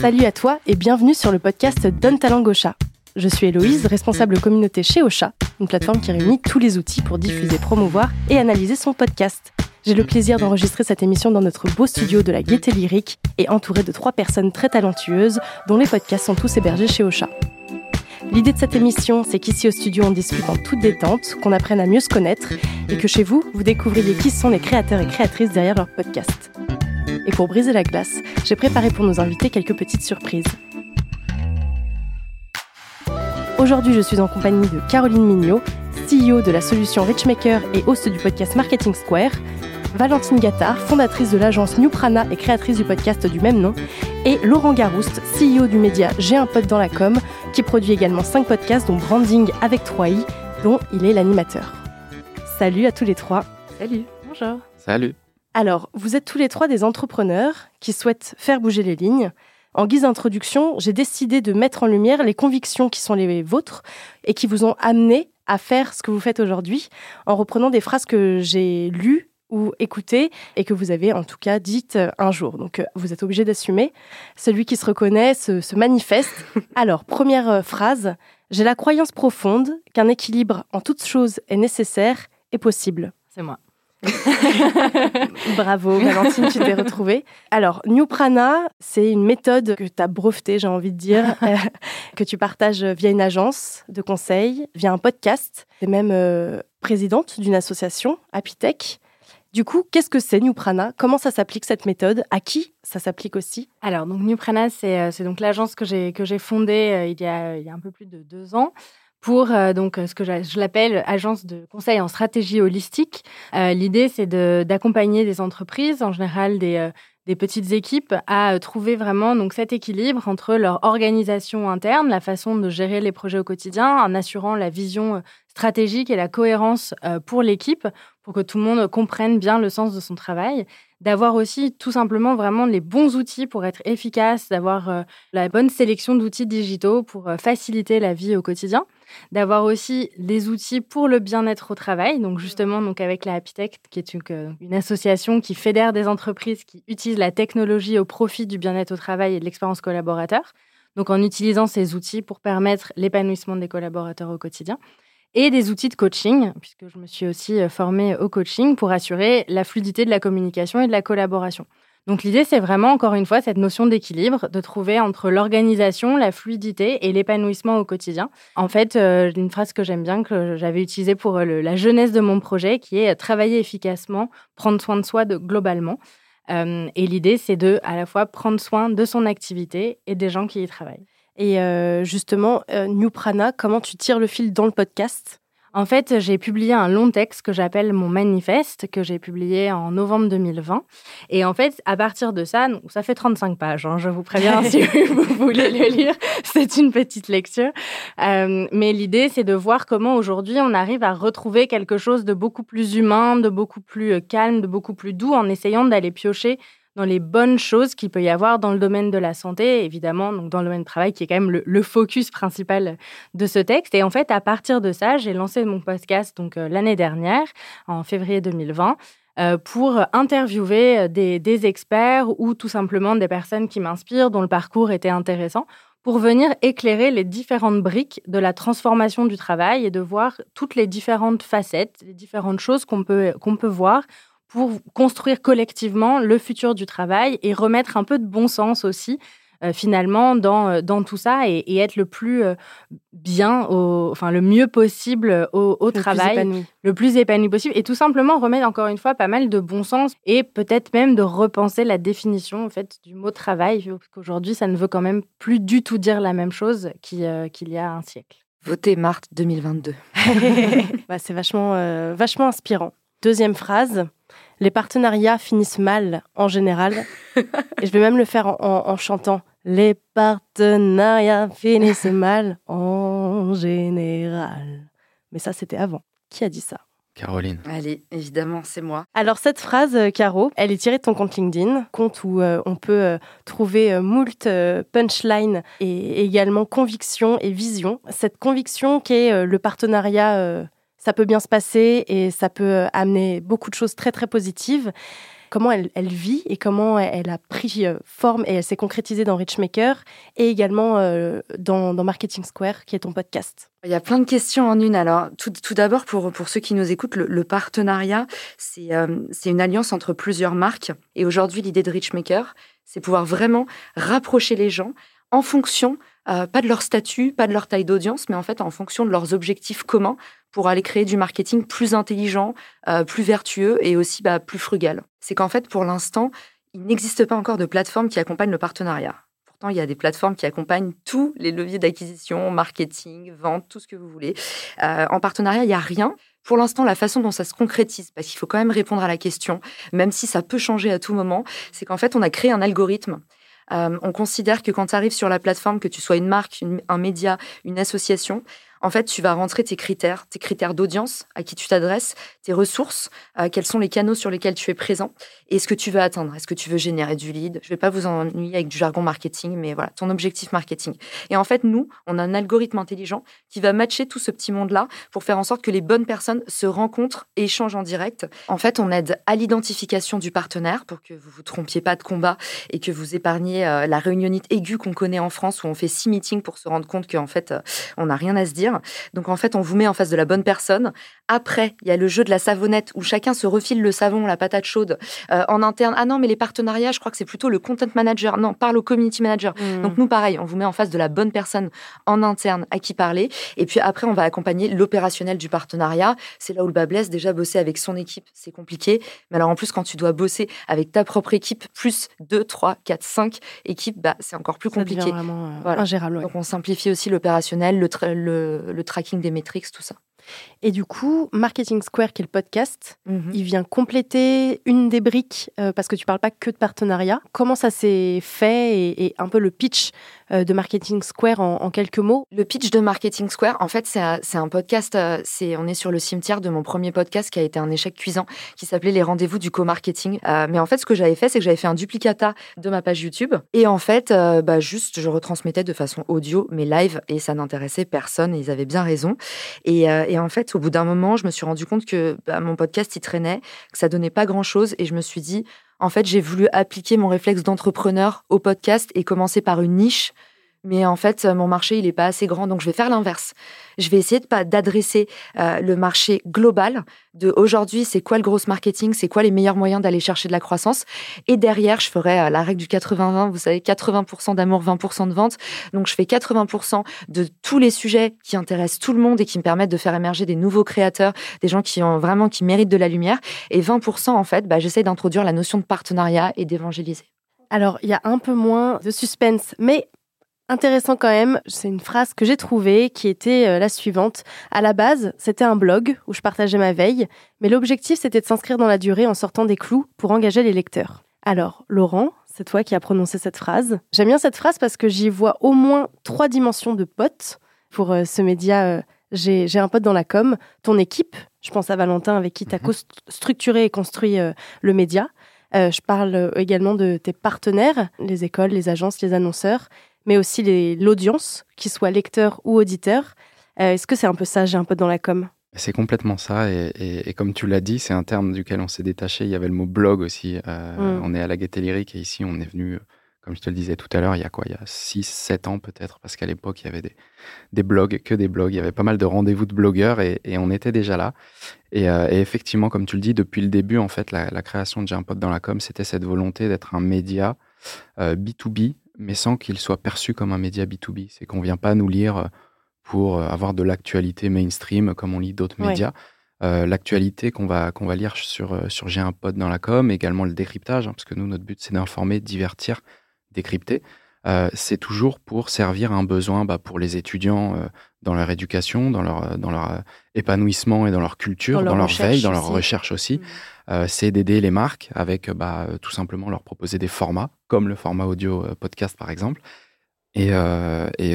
Salut à toi et bienvenue sur le podcast Donne Talent Gaucha. Je suis Héloïse, responsable communauté chez Ocha, une plateforme qui réunit tous les outils pour diffuser, promouvoir et analyser son podcast. J'ai le plaisir d'enregistrer cette émission dans notre beau studio de la Gaieté Lyrique et entouré de trois personnes très talentueuses dont les podcasts sont tous hébergés chez Ocha. L'idée de cette émission, c'est qu'ici au studio, on discute en toute détente, qu'on apprenne à mieux se connaître et que chez vous, vous découvriez qui sont les créateurs et créatrices derrière leur podcast. Et pour briser la glace, j'ai préparé pour nos invités quelques petites surprises. Aujourd'hui, je suis en compagnie de Caroline Mignot, CEO de la solution Richmaker et host du podcast Marketing Square, Valentine Gattard, fondatrice de l'agence New Prana et créatrice du podcast du même nom, et Laurent Garouste, CEO du média J'ai un pote dans la com, qui produit également 5 podcasts dont Branding avec 3i, dont il est l'animateur. Salut à tous les trois. Salut. Bonjour. Salut. Alors, vous êtes tous les trois des entrepreneurs qui souhaitent faire bouger les lignes. En guise d'introduction, j'ai décidé de mettre en lumière les convictions qui sont les vôtres et qui vous ont amené à faire ce que vous faites aujourd'hui en reprenant des phrases que j'ai lues ou écoutées et que vous avez en tout cas dites un jour. Donc euh, vous êtes obligé d'assumer. Celui qui se reconnaît se, se manifeste. Alors, première euh, phrase, j'ai la croyance profonde qu'un équilibre en toutes choses est nécessaire et possible. C'est moi. Bravo, Valentine, tu t'es retrouvée. Alors, New Prana, c'est une méthode que tu as brevetée, j'ai envie de dire, euh, que tu partages via une agence de conseil, via un podcast. Tu es même euh, présidente d'une association, Apitech. Du coup, qu'est-ce que c'est New Prana Comment ça s'applique cette méthode? À qui ça s'applique aussi? Alors, donc New Prana, c'est euh, donc l'agence que j'ai que j'ai fondée il, y a, il y a un peu plus de deux ans pour euh, donc ce que je, l'appelle agence de conseil en stratégie holistique. Euh, L'idée, c'est d'accompagner des entreprises, en général des, euh, des petites équipes, à trouver vraiment donc cet équilibre entre leur organisation interne, la façon de gérer les projets au quotidien, en assurant la vision stratégique et la cohérence pour l'équipe, pour que tout le monde comprenne bien le sens de son travail d'avoir aussi tout simplement vraiment les bons outils pour être efficace, d'avoir la bonne sélection d'outils digitaux pour faciliter la vie au quotidien d'avoir aussi les outils pour le bien-être au travail. Donc justement, donc avec la Happy qui est une, association qui fédère des entreprises qui utilisent la technologie au profit du bien-être au travail et de l'expérience collaborateur. Donc en utilisant ces outils pour permettre l'épanouissement des collaborateurs au quotidien et des outils de coaching, puisque je me suis aussi euh, formée au coaching pour assurer la fluidité de la communication et de la collaboration. Donc l'idée, c'est vraiment, encore une fois, cette notion d'équilibre, de trouver entre l'organisation, la fluidité et l'épanouissement au quotidien. En fait, euh, une phrase que j'aime bien, que j'avais utilisée pour euh, la jeunesse de mon projet, qui est travailler efficacement, prendre soin de soi globalement. Et l'idée, c'est de à la fois prendre soin de son activité et des gens qui y travaillent. Et justement, New Prana, comment tu tires le fil dans le podcast? En fait, j'ai publié un long texte que j'appelle mon manifeste, que j'ai publié en novembre 2020. Et en fait, à partir de ça, ça fait 35 pages, hein, je vous préviens si vous voulez le lire, c'est une petite lecture. Euh, mais l'idée, c'est de voir comment aujourd'hui on arrive à retrouver quelque chose de beaucoup plus humain, de beaucoup plus euh, calme, de beaucoup plus doux, en essayant d'aller piocher dans les bonnes choses qu'il peut y avoir dans le domaine de la santé, évidemment, donc dans le domaine du travail, qui est quand même le, focus principal de ce texte. Et en fait, à partir de ça, j'ai lancé mon podcast donc euh, l'année dernière, en février 2020 euh, pour interviewer euh, des, des, experts ou tout simplement des personnes qui m'inspirent, dont le parcours était intéressant, pour venir éclairer les différentes briques de la transformation du travail et de voir toutes les différentes facettes, les différentes choses qu'on peut, qu'on peut voir pour construire collectivement le futur du travail et remettre un peu de bon sens aussi euh, finalement dans, euh, dans tout ça et, être le plus euh, bien, au, enfin le mieux possible au, au le travail, plus le plus épanoui possible et tout simplement remettre encore une fois pas mal de bon sens et peut-être même de repenser la définition en fait du mot travail parce qu'aujourd'hui ça ne veut quand même plus du tout dire la même chose qu'il y a un siècle. Votez Marthe 2022. bah, c'est vachement, vachement inspirant. Deuxième phrase, les partenariats finissent mal en général. et je vais même le faire en, chantant. Les partenariats finissent mal en général. Mais ça, c'était avant. Qui a dit ça? Caroline. Allez, évidemment, c'est moi. Alors cette phrase, euh, Caro, elle est tirée de ton compte LinkedIn, compte où euh, on peut euh, trouver moult punchline et également conviction et vision. Cette conviction qui est le partenariat ça peut bien se passer et ça peut amener beaucoup de choses très très positives. comment elle, vit et comment elle, a pris forme et elle s'est concrétisée dans Richmaker et également dans, Marketing Square, qui est ton podcast? Il y a plein de questions en une. Alors, tout, d'abord, pour, pour ceux qui nous écoutent, le, partenariat, c'est une alliance entre plusieurs marques. Et aujourd'hui, l'idée de Richmaker, c'est pouvoir vraiment rapprocher les gens en fonction, euh, pas de leur statut, pas de leur taille d'audience, mais en fait en fonction de leurs objectifs communs pour aller créer du marketing plus intelligent, euh, plus vertueux et aussi bah, plus frugal. C'est qu'en fait, pour l'instant, il n'existe pas encore de plateforme qui accompagne le partenariat. Pourtant, il y a des plateformes qui accompagnent tous les leviers d'acquisition, marketing, vente, tout ce que vous voulez. Euh, en partenariat, il n'y a rien. Pour l'instant, la façon dont ça se concrétise, parce qu'il faut quand même répondre à la question, même si ça peut changer à tout moment, c'est qu'en fait, on a créé un algorithme on considère que quand tu arrives sur la plateforme, que tu sois une marque, un média, une association, en fait, tu vas rentrer tes critères, tes critères d'audience, à qui tu t'adresses, tes ressources, euh, quels sont les canaux sur lesquels tu es présent et ce que tu veux atteindre. Est-ce que tu veux générer du lead? Je ne vais pas vous ennuyer avec du jargon marketing, mais voilà, ton objectif marketing. Et en fait, nous, on a un algorithme intelligent qui va matcher tout ce petit monde-là pour faire en sorte que les bonnes personnes se rencontrent et échangent en direct. En fait, on aide à l'identification du partenaire pour que vous vous trompiez pas de combat et que vous épargniez euh, la réunionnite aiguë qu'on connaît en France où on fait six meetings pour se rendre compte qu'en fait, euh, on n'a rien à se dire. Donc en fait, on vous met en face de la bonne personne. Après, il y a le jeu de la savonnette où chacun se refile le savon, la patate chaude euh, en interne. Ah non, mais les partenariats, je crois que c'est plutôt le content manager. Non, parle au community manager. Hmm. Donc nous, pareil, on vous met en face de la bonne personne en interne à qui parler. Et puis après, on va accompagner l'opérationnel du partenariat. C'est là où le bas blesse. Déjà, bosser avec son équipe, c'est compliqué. Mais alors en plus, quand tu dois bosser avec ta propre équipe, plus 2, 3, 4, 5 équipes, bah, c'est encore plus compliqué. Ça vraiment euh, ingérable. Donc on simplifie aussi l'opérationnel, le, le, le, tracking des métriques, tout ça. Et du coup, Marketing Square, qui est le podcast, mhm. il vient compléter une des briques, euh, parce que tu parles pas que de partenariat. Comment ça s'est fait et, un peu le pitch euh, de Marketing Square en, quelques mots Le pitch de Marketing Square, en fait, c'est un, podcast, euh, c'est on est sur le cimetière de mon premier podcast qui a été un échec cuisant, qui s'appelait Les rendez-vous du co-marketing. mais en fait, ce que j'avais fait, c'est que j'avais fait un duplicata de ma page YouTube. Et en fait, bah, juste, je retransmettais de façon audio, mais live, et ça n'intéressait personne, et ils avaient bien raison. Et, et en fait, au bout d'un moment, je me suis rendu compte que bah, mon podcast, il traînait, que ça donnait pas grand-chose. Et je me suis dit, en fait, j'ai voulu appliquer mon réflexe d'entrepreneur au podcast et commencer par une niche mais en fait, mon marché, il n'est pas assez grand, donc je vais faire l'inverse. Je vais essayer d'adresser euh, le marché global de aujourd'hui, c'est quoi le gros marketing, c'est quoi les meilleurs moyens d'aller chercher de la croissance. Et derrière, je ferai euh, la règle du 80-20, vous savez, 80% d'amour, 20% de vente. Donc, je fais 80% de tous les sujets qui intéressent tout le monde et qui me permettent de faire émerger des nouveaux créateurs, des gens qui ont vraiment, qui méritent de la lumière. Et 20%, en fait, bah, j'essaie d'introduire la notion de partenariat et d'évangéliser. Alors, il y a un peu moins de suspense, mais Intéressant quand même, c'est une phrase que j'ai trouvée qui était euh, la suivante. À la base, c'était un blog où je partageais ma veille, mais l'objectif c'était de s'inscrire dans la durée en sortant des clous pour engager les lecteurs. Alors, Laurent, c'est toi qui as prononcé cette phrase. J'aime bien cette phrase parce que j'y vois au moins trois dimensions de potes. Pour euh, ce média, euh, j'ai un pote dans la com, ton équipe, je pense à Valentin avec qui tu as mhm. structuré et construit le média. je parle également de tes partenaires, les écoles, les agences, les annonceurs mais aussi l'audience, qu'il soit lecteur ou auditeur. Euh, est-ce que c'est un peu ça, j'ai un peu dans la com? C'est complètement ça, et, comme tu l'as dit, c'est un terme duquel on s'est détaché. Il y avait le mot blog aussi. Euh, mm. On est à la Gaîté Lyrique et ici, on est venu, comme je te le disais tout à l'heure, il y a quoi? Il y a 6, 7 ans peut-être, parce qu'à l'époque, il y avait des, des, blogs, que des blogs. Il y avait pas mal de rendez-vous de blogueurs et, on était déjà là. Euh, et, effectivement, comme tu le dis, depuis le début, en fait, la, création de J'ai un pote dans la com, c'était cette volonté d'être un média B2B mais sans qu'il soit perçu comme un média B2B. C'est qu'on ne vient pas nous lire euh, pour euh, avoir de l'actualité mainstream comme on lit d'autres médias. Euh, l'actualité qu'on va, qu'on va lire sur, sur J'ai un pod dans la com, également le décryptage, hein, parce que nous, notre but, c'est d'informer, divertir, décrypter. c'est toujours pour servir un besoin bah, pour les étudiants dans leur éducation, dans leur, dans leur épanouissement et dans leur culture, dans leur, veille, dans leur recherche aussi. Mmh. Euh, c'est d'aider les marques avec bah, euh, tout simplement leur proposer des formats, comme le format audio euh, podcast par exemple, et,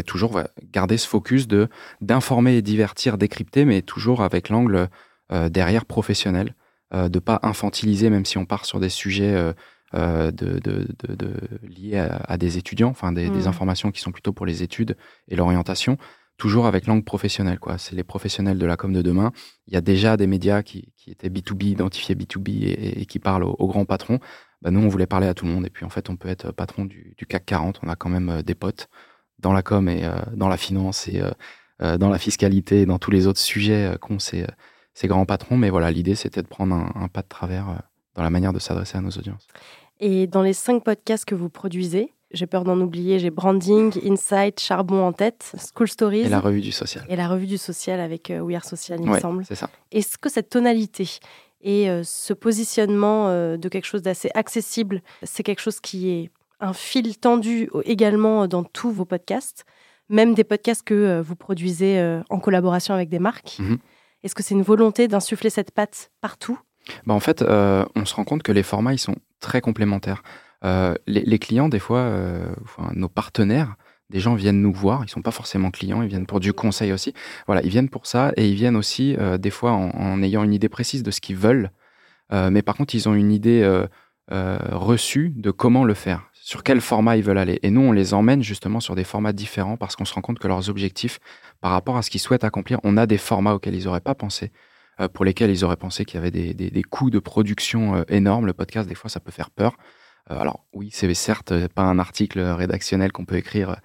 toujours garder ce focus de d'informer et divertir, décrypter, mais toujours avec l'angle derrière professionnel, de pas infantiliser, même si on part sur des sujets de, liés à, des étudiants, enfin des, mmh. informations qui sont plutôt pour les études et l'orientation, toujours avec langue professionnelle. Quoi. C'est les professionnels de la com de demain. Il y a déjà des médias qui, étaient B2B, identifiés B2B et, qui parlent aux, grands patrons. Bah, nous, on voulait parler à tout le monde. Et puis, en fait, on peut être patron du, CAC 40. On a quand même euh, des potes dans la com et euh, dans la finance et euh, dans la fiscalité et dans tous les autres sujets qu'ont ces, ces, grands patrons. Mais voilà, l'idée, c'était de prendre un, un, pas de travers dans la manière de s'adresser à nos audiences. Et dans les cinq podcasts que vous produisez, j'ai peur d'en oublier, j'ai Branding, Insight, Charbon en tête, School Stories. Et la revue du social. Et la revue du social avec euh, We Are Social, il me semble. c'est ça. Est-ce que cette tonalité et euh, ce positionnement euh, de quelque chose d'assez accessible, c'est quelque chose qui est un fil tendu également dans tous vos podcasts, même des podcasts que vous produisez en collaboration avec des marques? Mhm. Est-ce que c'est une volonté d'insuffler cette patte partout? Bah En fait, on se rend compte que les formats, ils sont très complémentaires. Euh, les, clients, des fois, euh, nos partenaires, des gens viennent nous voir, ils sont pas forcément clients, ils viennent pour du conseil aussi. Voilà, ils viennent pour ça et ils viennent aussi euh, des fois en, ayant une idée précise de ce qu'ils veulent, mais par contre ils ont une idée reçue de comment le faire, sur quel format ils veulent aller. Et nous, on les emmène justement sur des formats différents parce qu'on se rend compte que leurs objectifs, par rapport à ce qu'ils souhaitent accomplir, on a des formats auxquels ils n'auraient pas pensé pour lesquels ils auraient pensé qu'il y avait des, coûts de production énormes. Le podcast, des fois, ça peut faire peur. Euh, alors oui, c'est certes pas un article rédactionnel qu'on peut écrire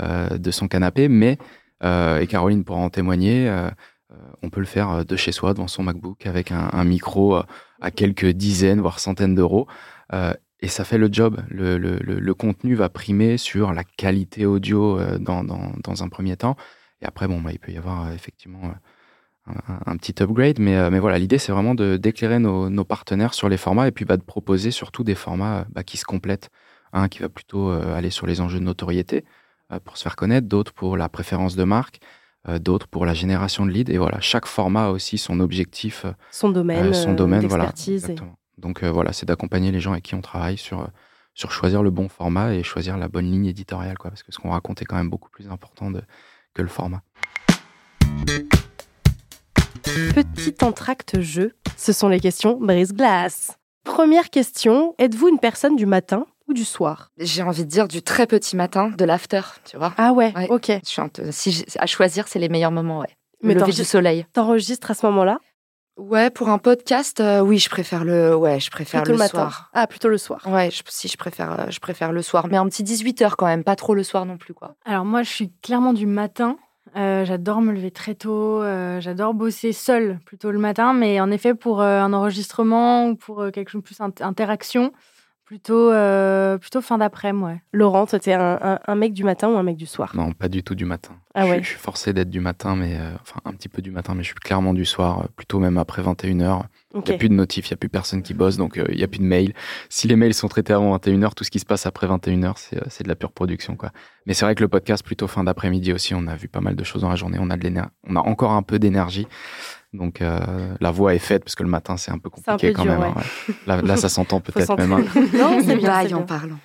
euh, de son canapé, mais, euh, et Caroline pourra en témoigner, on peut le faire de chez soi, devant son MacBook, avec un, micro à quelques dizaines, voire centaines d'euros. et ça fait le job. Le, contenu va primer sur la qualité audio dans, dans, un premier temps. Et après, bon, bah, il peut y avoir effectivement un, petit upgrade. Mais, euh, mais voilà, l'idée, c'est vraiment d'éclairer nos, nos, partenaires sur les formats et puis bah, de proposer surtout des formats bah, qui se complètent. Un qui va plutôt euh, aller sur les enjeux de notoriété euh, pour se faire connaître, d'autres pour la préférence de marque, d'autres pour la génération de leads. Et voilà, chaque format a aussi son objectif, son domaine, son domaine voilà, Donc voilà, c'est d'accompagner les gens avec qui on travaille sur, sur choisir le bon format et choisir la bonne ligne éditoriale, quoi, parce que ce qu'on raconte est quand même beaucoup plus important de, que le format. Petit entracte jeu, ce sont les questions brise-glace. Première question, êtes-vous une personne du matin ou du soir? J'ai envie de dire du très petit matin, de l'after, tu vois. Ah ouais, ok. si à choisir, c'est les meilleurs moments, ouais. Le lever du soleil. T'enregistres à ce moment-là? Ouais, pour un podcast, euh, oui, je préfère le, ouais, je préfère le, soir. Ah, plutôt le soir. Ouais, si je préfère, euh, je préfère le soir, mais un petit 18 h quand même, pas trop le soir non plus, quoi. Alors moi, je suis clairement du matin. Euh, j'adore me lever très tôt, euh, j'adore bosser seule plutôt le matin, mais en effet pour euh, un enregistrement ou pour quelque chose de plus interaction, Plutôt, euh, plutôt fin d'après-midi, ouais. Laurent, toi, t'es un, un, mec du matin ou un mec du soir? Non, pas du tout du matin. Ah ouais. je, suis forcé d'être du matin, mais euh, enfin un petit peu du matin, mais je suis clairement du soir, euh, plutôt même après 21h. Il n'y a plus de notifs, il n'y a plus personne qui bosse, donc il n'y a plus de mails. Si les mails sont traités avant 21h, tout ce qui se passe après 21h, c'est de la pure production. quoi. Mais c'est vrai que le podcast, plutôt fin d'après-midi aussi, on a vu pas mal de choses dans la journée, on a, de on a encore un peu d'énergie. Donc euh, la voix est faite parce que le matin c'est un peu compliqué quand même. Hein, là, ça s'entend peut-être même. Hein. Non, c'est bien. en parlant.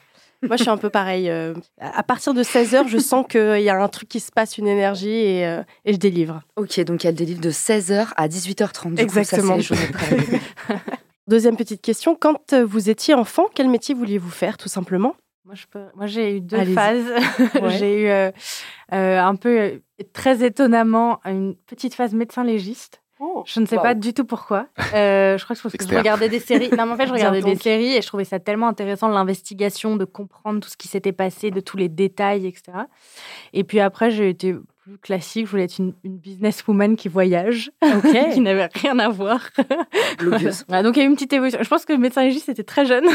Moi, je suis un peu pareil. Euh, à partir de 16h, je sens qu'il y a un truc qui se passe, une énergie, et, euh, et je délivre. Ok, donc elle délivre de 16h à 18h30. Exactement. Deuxième petite question. Quand vous étiez enfant, quel métier vouliez-vous faire, tout simplement? Moi, Moi j'ai eu deux phases. j'ai eu un peu, très étonnamment, une petite phase médecin légiste. Oh, je ne sais pas du tout pourquoi. Euh, je crois que, que je regardais des séries. Non, mais en fait, je regardais des séries et je trouvais ça tellement intéressant, l'investigation, de comprendre tout ce qui s'était passé, de tous les détails, etc. Et puis après, j'ai été plus classique. Je voulais être une, businesswoman qui voyage, qui n'avait rien à voir. donc, il y a eu une petite évolution. Je pense que le médecin légiste, c'était très jeune.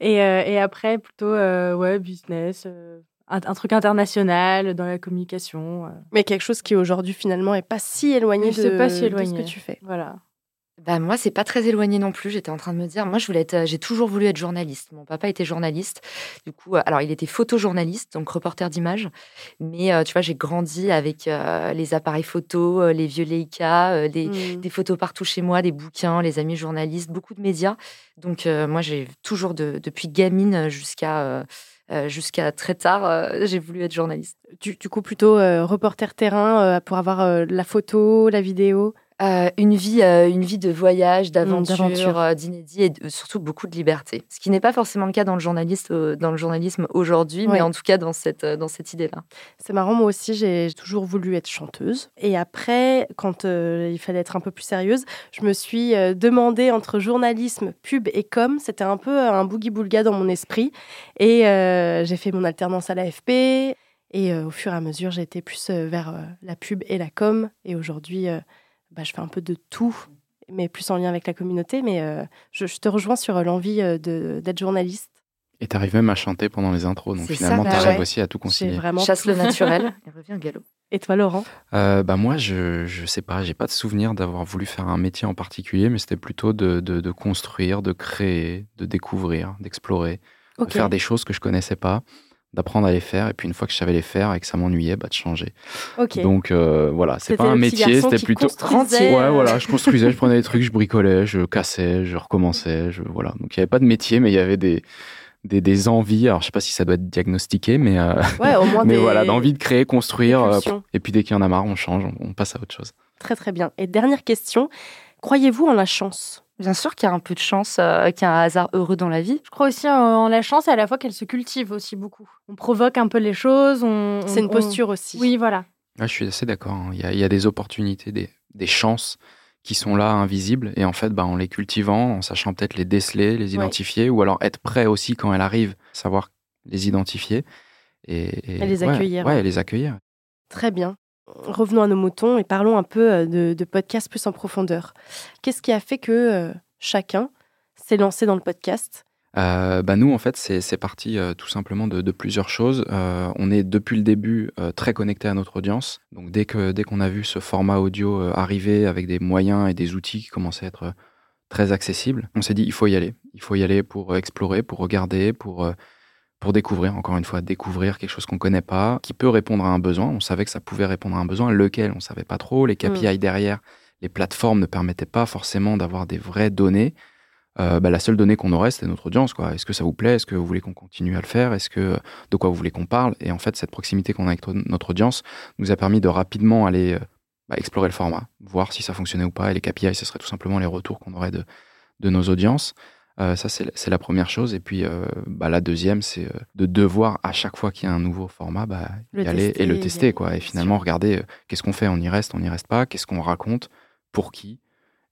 et, euh, et, après, plutôt, euh, ouais, business un, truc international dans la communication. Euh. Mais quelque chose qui aujourd'hui finalement est pas si éloigné, de, pas si éloigné. ce que tu fais. Voilà. Bah moi, c'est pas très éloigné non plus. J'étais en train de me dire, moi, je voulais être, j'ai toujours voulu être journaliste. Mon papa était journaliste. Du coup, euh, alors il était photojournaliste, donc reporter d'images. Mais euh, tu vois, j'ai grandi avec les appareils photo, les vieux Leica, mmh. des photos partout chez moi, des bouquins, les amis journalistes, beaucoup de médias. Donc moi, j'ai toujours depuis gamine jusqu'à euh, jusqu'à très tard, euh, j'ai voulu être journaliste. Du, coup, plutôt euh, reporter terrain pour avoir la photo, la vidéo? Euh, une, vie, euh, une vie de voyage, d'aventure, euh, d'inédit et surtout beaucoup de liberté. Ce qui n'est pas forcément le cas dans le, journalisme, dans le journalisme aujourd'hui, mais en tout cas dans cette, dans cette idée-là. C'est marrant, moi aussi, j'ai toujours voulu être chanteuse. Et après, quand il fallait être un peu plus sérieuse, je me suis demandé entre journalisme, pub et com. C'était un peu un boogie-boulga dans mon esprit. Et j'ai fait mon alternance à l'AFP. Et au fur et à mesure, j'ai été plus vers la pub et la com. Et aujourd'hui, bah, je fais un peu de tout, mais plus en lien avec la communauté. Mais euh, je, te rejoins sur euh, l'envie euh, d'être journaliste. Et tu arrives même à chanter pendant les intros. Donc finalement, tu bah arrives aussi à tout concilier. Vraiment Chasse le naturel et reviens au galop. Et toi, Laurent? Bah Moi, je ne sais pas. J'ai pas de souvenir d'avoir voulu faire un métier en particulier, mais c'était plutôt de, de, construire, de créer, de découvrir, d'explorer, de faire des choses que je connaissais pas d'apprendre à les faire. Et puis une fois que je savais les faire et que ça m'ennuyait bah de changer. Donc euh, voilà c'est pas un métier c'était plutôt ouais voilà je construisais je prenais des trucs je bricolais je cassais je recommençais je voilà. Donc il y avait pas de métier mais il y avait des des, des envies. Alors je sais pas si ça doit être diagnostiqué mais euh, ouais, au moins mais voilà d'envie de créer construire euh, et puis dès qu'il y en a marre on change on passe à autre chose. Très très bien. Et dernière question. Croyez-vous en la chance? Bien sûr qu'il y a un peu de chance, euh, qu'il y a un hasard heureux dans la vie. Je crois aussi en, la chance et à la fois qu'elle se cultive aussi beaucoup. On provoque un peu les choses. C'est une posture aussi. Oui, voilà. je suis assez d'accord. Hein. Il, y a des opportunités, des, chances qui sont là, invisibles. Et en fait, bah, en les cultivant, en sachant peut-être les déceler, les identifier, ou alors être prêt aussi quand elles arrivent, savoir les identifier. Et, les accueillir. Ouais, les accueillir. Très bien revenons à nos moutons et parlons un peu euh, de, de podcast plus en profondeur. Qu'est-ce qui a fait que euh, chacun s'est lancé dans le podcast? Euh, bah nous, en fait, c'est parti tout simplement de, plusieurs choses. on est depuis le début très connecté à notre audience. Donc dès que dès qu'on a vu ce format audio arriver avec des moyens et des outils qui commençaient à être très accessibles, on s'est dit il faut y aller. Il faut y aller pour explorer, pour regarder, pour pour découvrir, encore une fois, découvrir quelque chose qu'on ne connaît pas, qui peut répondre à un besoin. On savait que ça pouvait répondre à un besoin, lequel? On ne savait pas trop. Les KPI mm. derrière, les plateformes ne permettaient pas forcément d'avoir des vraies données. Euh, bah, la seule donnée qu'on aurait, c'était notre audience. Quoi. Est-ce que ça vous plaît? Est-ce que vous voulez qu'on continue à le faire? Est-ce que de quoi vous voulez qu'on parle? Et en fait, cette proximité qu'on a avec notre audience nous a permis de rapidement aller euh, bah, explorer le format, voir si ça fonctionnait ou pas. Et les KPI, ce serait tout simplement les retours qu'on aurait de, de nos audiences. Euh, ça, c'est la première chose. Et puis, euh, bah, la deuxième, c'est euh, de devoir, à chaque fois qu'il y a un nouveau format, bah, y aller et le tester. Quoi. Et finalement, regarder qu'est-ce qu'on fait, on y reste, on n'y reste pas, qu'est-ce qu'on raconte, pour qui.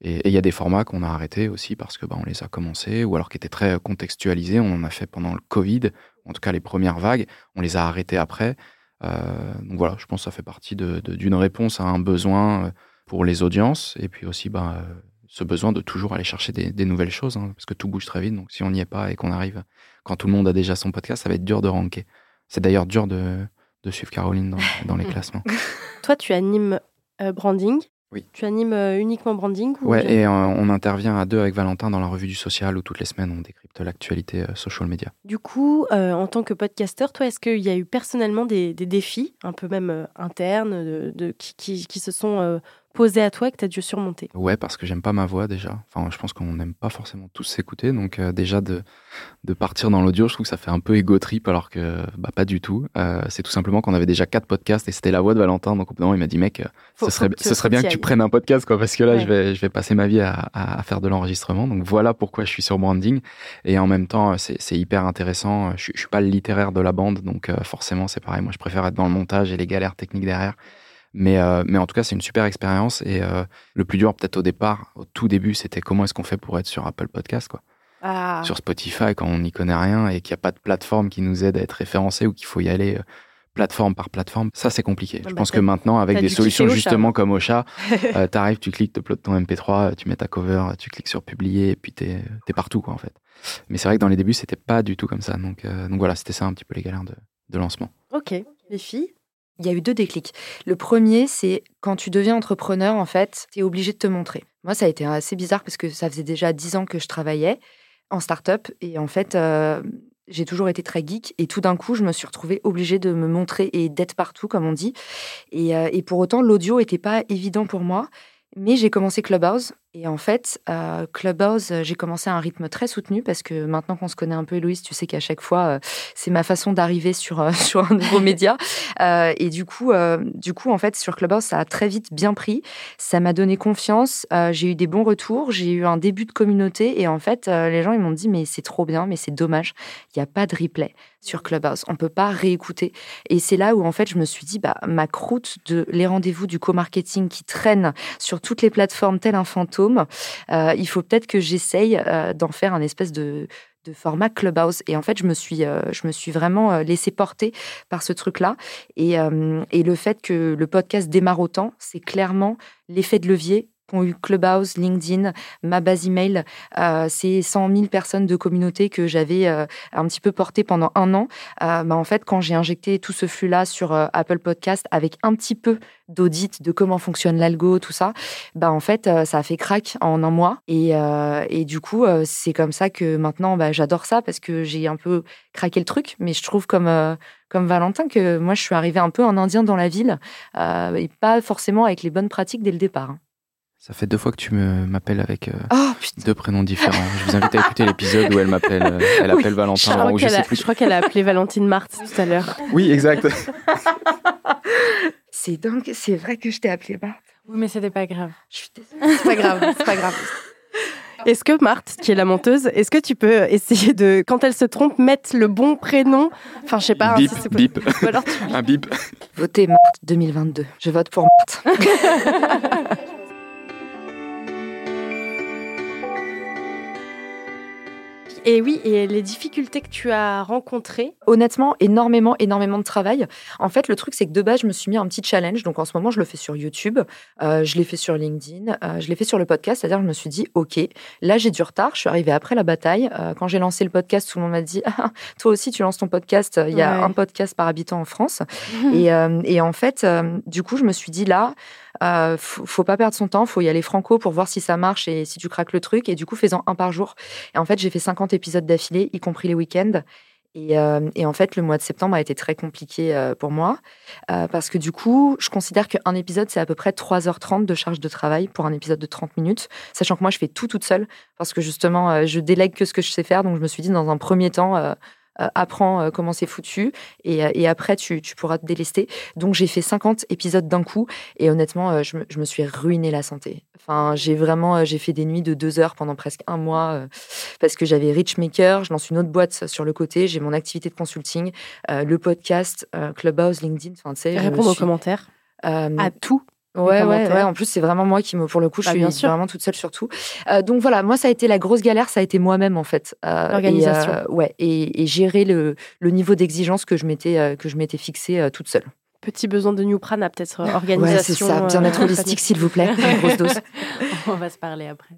Et il y a des formats qu'on a arrêtés aussi parce que bah, on les a commencés, ou alors qui étaient très contextualisés. On en a fait pendant le Covid, en tout cas les premières vagues. On les a arrêtés après. donc voilà, je pense que ça fait partie d'une de, réponse à un besoin pour les audiences. Et puis aussi, bah, ce besoin de toujours aller chercher des, nouvelles choses, hein, parce que tout bouge très vite. Donc si on n'y est pas et qu'on arrive quand tout le monde a déjà son podcast, ça va être dur de ranker. C'est d'ailleurs dur de, suivre Caroline dans, les classements. Toi, tu animes euh, branding. Oui. Tu animes euh, uniquement branding Ouais, et euh, on intervient à deux avec Valentin dans la revue du social où toutes les semaines on décrypte l'actualité social media. Du coup, en tant que podcasteur, toi, est-ce qu'il y a eu personnellement des, défis, un peu même internes, de, qui, qui, se sont posé à toi et que tu as dû surmonter Ouais, parce que j'aime pas ma voix déjà. Enfin, je pense qu'on n'aime pas forcément tous s'écouter. Donc, euh, déjà, de, de partir dans l'audio, je trouve que ça fait un peu égo trip, alors que bah, pas du tout. Euh, c'est tout simplement qu'on avait déjà quatre podcasts et c'était la voix de Valentin. Donc, au bout d'un moment, il m'a dit, mec, euh, ce serait, ce serait bien que tu prennes un podcast, quoi, parce que là, je, vais, je vais passer ma vie à, à, faire de l'enregistrement. Donc, voilà pourquoi je suis sur branding. Et en même temps, c'est hyper intéressant. Je, je suis pas le littéraire de la bande, donc forcément, c'est pareil. Moi, je préfère être dans le montage et les galères techniques derrière. Mais, euh, mais en tout cas, c'est une super expérience. Et euh, le plus dur, peut-être au départ, au tout début, c'était comment est-ce qu'on fait pour être sur Apple Podcast, quoi. Ah. Sur Spotify, quand on n'y connaît rien et qu'il n'y a pas de plateforme qui nous aide à être référencé ou qu'il faut y aller euh, plateforme par plateforme, ça c'est compliqué. Je bah, pense que maintenant, avec des solutions justement comme Ocha, tu arrives, tu cliques, tu uploades ton MP3, tu mets ta cover, tu cliques sur publier et puis tu es, partout, quoi, en fait. Mais c'est vrai que dans les débuts, c'était pas du tout comme ça. Donc, donc voilà, c'était ça un petit peu les galères de, de lancement. Ok. Les filles? Il y a eu deux déclics. Le premier, c'est quand tu deviens entrepreneur, en fait, tu es obligé de te montrer. Moi, ça a été assez bizarre parce que ça faisait déjà dix ans que je travaillais en start-up et en fait, euh, j'ai toujours été très geek et tout d'un coup, je me suis retrouvée obligée de me montrer et d'être partout, comme on dit. Et, euh, et pour autant, l'audio n'était pas évident pour moi. Mais j'ai commencé Clubhouse Et en fait, euh, Clubhouse, j'ai commencé à un rythme très soutenu parce que maintenant qu'on se connaît un peu, Héloïse, tu sais qu'à chaque fois, c'est ma façon d'arriver sur, sur un nouveau média. et du coup, du coup, en fait, sur Clubhouse, ça a très vite bien pris. Ça m'a donné confiance. j'ai eu des bons retours. J'ai eu un début de communauté. Et en fait, les gens, ils m'ont dit, mais c'est trop bien, mais c'est dommage. Il n'y a pas de replay sur Clubhouse. On peut pas réécouter. Et c'est là où, en fait, je me suis dit, bah, ma croûte de les rendez-vous du co-marketing qui traîne sur toutes les plateformes tel un euh, il faut peut-être que j'essaye euh, d'en faire un espèce de, format Clubhouse. Et en fait, je me suis, euh, je me suis vraiment laissé porter par ce truc-là. Et le fait que le podcast démarre autant, c'est clairement l'effet de levier ont eu Clubhouse, LinkedIn, ma base email. Ces 100 000 personnes de communauté que j'avais euh, un petit peu portées pendant un an. Euh, bah, en fait, quand j'ai injecté tout ce flux-là sur euh, Apple Podcast avec un petit peu d'audit de comment fonctionne l'algo, tout ça, bah, en fait, ça a fait crack en un mois. Et, du coup, c'est comme ça que maintenant, bah, j'adore ça parce que j'ai un peu craqué le truc. Mais je trouve comme comme Valentin que moi je suis arrivée un peu en indien dans la ville et pas forcément avec les bonnes pratiques dès le départ. Hein. Ça fait deux fois que tu m'appelles avec euh, oh, deux prénoms différents. Je vous invite à écouter l'épisode où elle m'appelle, euh, elle appelle Valentin. Je crois, je, je crois qu'elle a appelé Valentine Marthe tout à l'heure. Oui, exact. c'est dingue, c'est vrai que je t'ai appelé Marthe. Oui, mais c'était pas grave. Je suis désolée. C'est pas grave, c'est pas grave. Est-ce que Marthe, qui est la menteuse, est-ce que tu peux essayer de, quand elle se trompe, mettre le bon prénom? Enfin, je sais pas. Bip, bip. Un bip. Votez Marthe 2022. Je vote pour Marthe. Et oui, et les difficultés que tu as rencontrées Honnêtement, énormément, énormément de travail. En fait, le truc, c'est que de base, je me suis mis un petit challenge. Donc, en ce moment, je le fais sur YouTube, euh, je l'ai fait sur LinkedIn, euh, je l'ai fait sur le podcast. C'est-à-dire, je me suis dit, OK, là, j'ai du retard. Je suis arrivée après la bataille. Euh, quand j'ai lancé le podcast, tout le monde m'a dit, ah, toi aussi, tu lances ton podcast. Il y a un podcast par habitant en France. et, et, en fait, du coup, je me suis dit, là, euh, faut, pas perdre son temps, faut y aller franco pour voir si ça marche et si tu craques le truc. Et du coup, faisant un par jour. Et en fait, j'ai fait 50 épisodes d'affilée, y compris les week-ends. Et, euh, et, en fait, le mois de septembre a été très compliqué euh, pour moi parce que du coup, je considère qu'un épisode, c'est à peu près 3h30 de charge de travail pour un épisode de 30 minutes, sachant que moi, je fais tout toute seule parce que justement, je délègue que ce que je sais faire. Donc, je me suis dit, dans un premier temps, apprends euh, comment c'est foutu et, euh, et après tu, tu, pourras te délester. Donc j'ai fait 50 épisodes d'un coup et honnêtement, je me, je me, suis ruiné la santé. Enfin, j'ai vraiment j'ai fait des nuits de deux heures pendant presque un mois parce que j'avais Richmaker, je lance une autre boîte sur le côté, j'ai mon activité de consulting, le podcast, Clubhouse, LinkedIn, enfin tu sais. Répondre aux commentaires. à tout. Ouais, ouais, ouais, En plus, c'est vraiment moi qui me, pour le coup, je bah, suis vraiment toute seule surtout. Euh, donc voilà, moi, ça a été la grosse galère, ça a été moi-même en fait. Euh, L'organisation. Euh, ouais, et, et, gérer le, le niveau d'exigence que je m'étais que je m'étais fixé toute seule. Petit besoin de Newprana, peut-être organisation. Ouais, c'est ça. Bien-être holistique, s'il vous plaît. Une grosse dose. On va se parler après.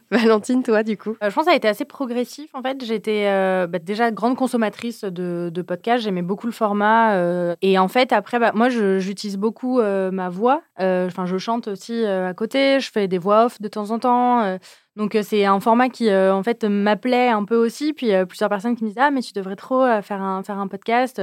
Valentine, toi, du coup? Je pense que ça a été assez progressif. En fait, j'étais bah, déjà grande consommatrice de, de podcasts. J'aimais beaucoup le format. et en fait, après, bah, moi, j'utilise beaucoup ma voix. Enfin, je chante aussi à côté. Je fais des voix off de temps en temps. Donc c'est un format qui en fait m'appelait un peu aussi. Puis plusieurs personnes qui me disaient ah mais tu devrais trop faire un faire un podcast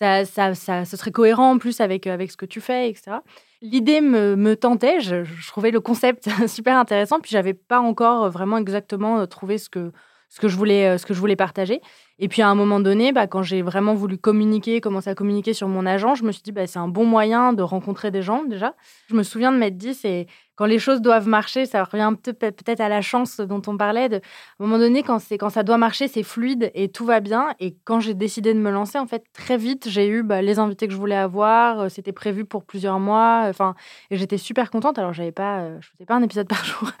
ça, ça, ça, serait cohérent en plus avec, euh, avec ce que tu fais, etc. L'idée me, me, tentait, je, je, trouvais le concept super intéressant, puis j'avais pas encore vraiment exactement euh, trouvé ce que, ce que, je, voulais, euh, ce que je voulais partager. Et puis à un moment donné, bah, quand j'ai vraiment voulu communiquer, commencer à communiquer sur mon agent, je me suis dit, bah, c'est un bon moyen de rencontrer des gens déjà. Je me souviens de m'être dit, c'est quand les choses doivent marcher, ça revient peut-être à la chance dont on parlait. À un moment donné, quand, ça doit marcher, c'est fluide et tout va bien. Et quand j'ai décidé de me lancer, en fait, très vite, j'ai eu bah, les invités que je voulais avoir. Euh, c'était prévu pour plusieurs mois. Enfin, et j'étais super contente. Alors, j'avais pas, euh, je faisais pas un épisode par jour.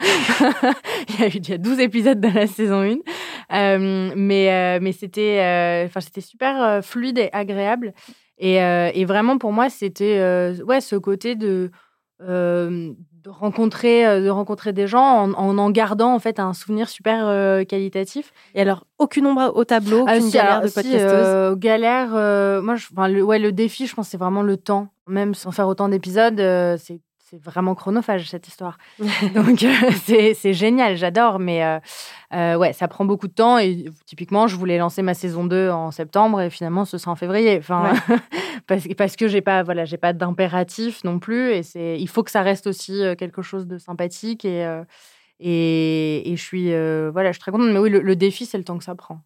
il, y a eu, il y a 12 épisodes dans la saison 1. Euh, mais mais c'était enfin c'était super fluide et agréable. Et, et vraiment, pour moi, c'était ouais, ce côté de de rencontrer, euh, de rencontrer des gens en, en, gardant en fait un souvenir super euh, qualitatif. Et alors, aucune ombre au tableau, ah, aucune galère de podcasteuse euh, Galère, moi, je, le, ouais, le défi, je pense, c'est vraiment le temps. Même sans faire autant d'épisodes, c'est c'est vraiment chronophage cette histoire. Donc c'est génial, j'adore, mais ouais, ça prend beaucoup de temps. Et typiquement, je voulais lancer ma saison 2 en septembre et finalement ce sera en février. Enfin, parce, parce que j'ai pas voilà j'ai pas d'impératif non plus et c'est il faut que ça reste aussi quelque chose de sympathique et et, et, je suis voilà je suis très contente mais oui le, défi c'est le temps que ça prend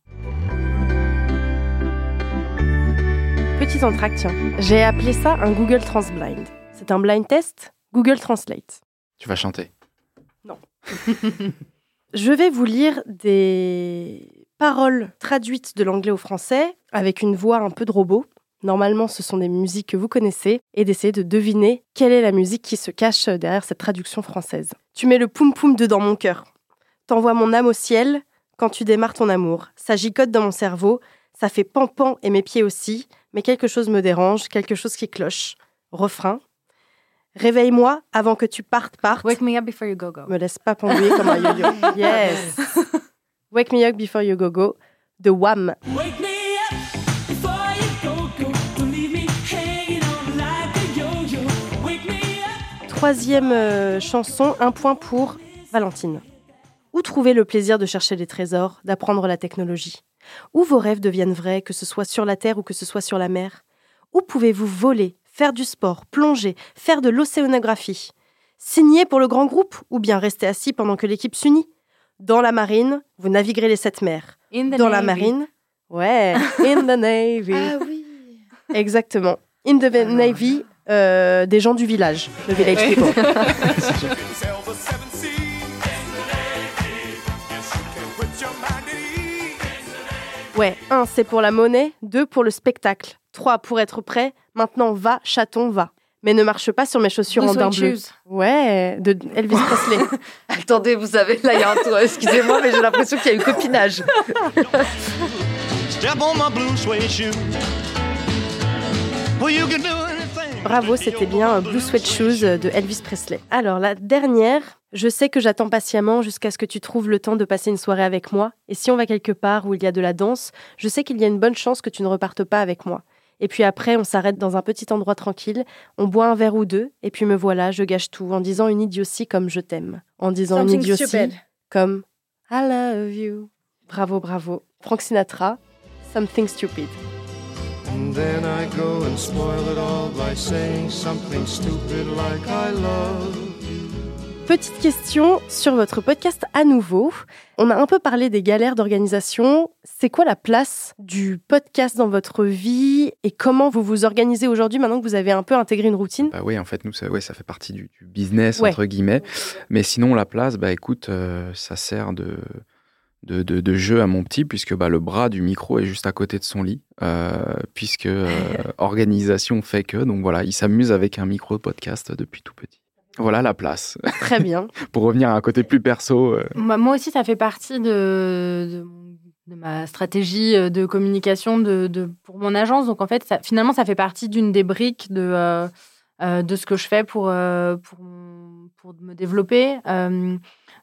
petit entracte tiens j'ai appelé ça un Google Transblind c'est un blind test Google Translate tu vas chanter non je vais vous lire des paroles traduites de l'anglais au français avec une voix un peu de robot Normalement, ce sont des musiques que vous connaissez et d'essayer de deviner quelle est la musique qui se cache derrière cette traduction française. Tu mets le poum poum dedans mon cœur. T'envoies mon âme au ciel quand tu démarres ton amour. Ça gicote dans mon cerveau, ça fait pan pan et mes pieds aussi, mais quelque chose me dérange, quelque chose qui cloche. Refrain. Réveille-moi avant que tu partes, partes. Wake me up before you go go. Me laisse pas pendouiller comme un yo-yo. Yes. Wake me up before you go go. The Wham. Wake me troisième euh, chanson, un point pour Valentine. Où trouver le plaisir de chercher des trésors, d'apprendre la technologie? Où vos rêves deviennent vrais, que ce soit sur la terre ou que ce soit sur la mer? Où pouvez-vous voler, faire du sport, plonger, faire de l'océanographie Signer pour le grand groupe ou bien rester assis pendant que l'équipe s'unit? Dans la marine, vous naviguerez les sept mers. Dans la marine, ouais, in the navy. Ah oui. Exactement. In the ah navy, euh, des gens du village, le village people. Ouais, un, c'est pour la monnaie, deux, pour le spectacle, trois, pour être prêt, maintenant va, chaton, va. Mais ne marche pas sur mes chaussures en daim bleu. Ouais, de Elvis Presley. Attendez, vous savez, là, il y a un tour. Excusez-moi, mais j'ai l'impression qu'il y a eu copinage. Bravo, c'était bien Blue Sweat Shoes de Elvis Presley. Alors la dernière, je sais que j'attends patiemment jusqu'à ce que tu trouves le temps de passer une soirée avec moi. Et si on va quelque part où il y a de la danse, je sais qu'il y a une bonne chance que tu ne repartes pas avec moi. Et puis après, on s'arrête dans un petit endroit tranquille, on boit un verre ou deux, et puis me voilà, je gâche tout en disant une idiotie comme je t'aime. En disant une idiotie comme I love you. Bravo, bravo. Frank Sinatra, Something Stupid. Petite question sur votre podcast à nouveau. On a un peu parlé des galères d'organisation. C'est quoi la place du podcast dans votre vie et comment vous vous organisez aujourd'hui maintenant que vous avez un peu intégré une routine? Bah oui, en fait, nous, ça, ouais, ça fait partie du, business, entre guillemets. Mais sinon, la place, bah écoute, euh, ça sert de de, jeu à mon petit, puisque bah, le bras du micro est juste à côté de son lit, euh, puisque euh, organisation fait que. Donc voilà, il s'amuse avec un micro de podcast depuis tout petit. Voilà la place. Très bien. Pour revenir à un côté plus perso. Euh. Moi aussi, ça fait partie de, de, ma stratégie de communication de, pour mon agence. Donc en fait, ça, finalement, ça fait partie d'une des briques de, de ce que je fais pour, pour, pour me développer.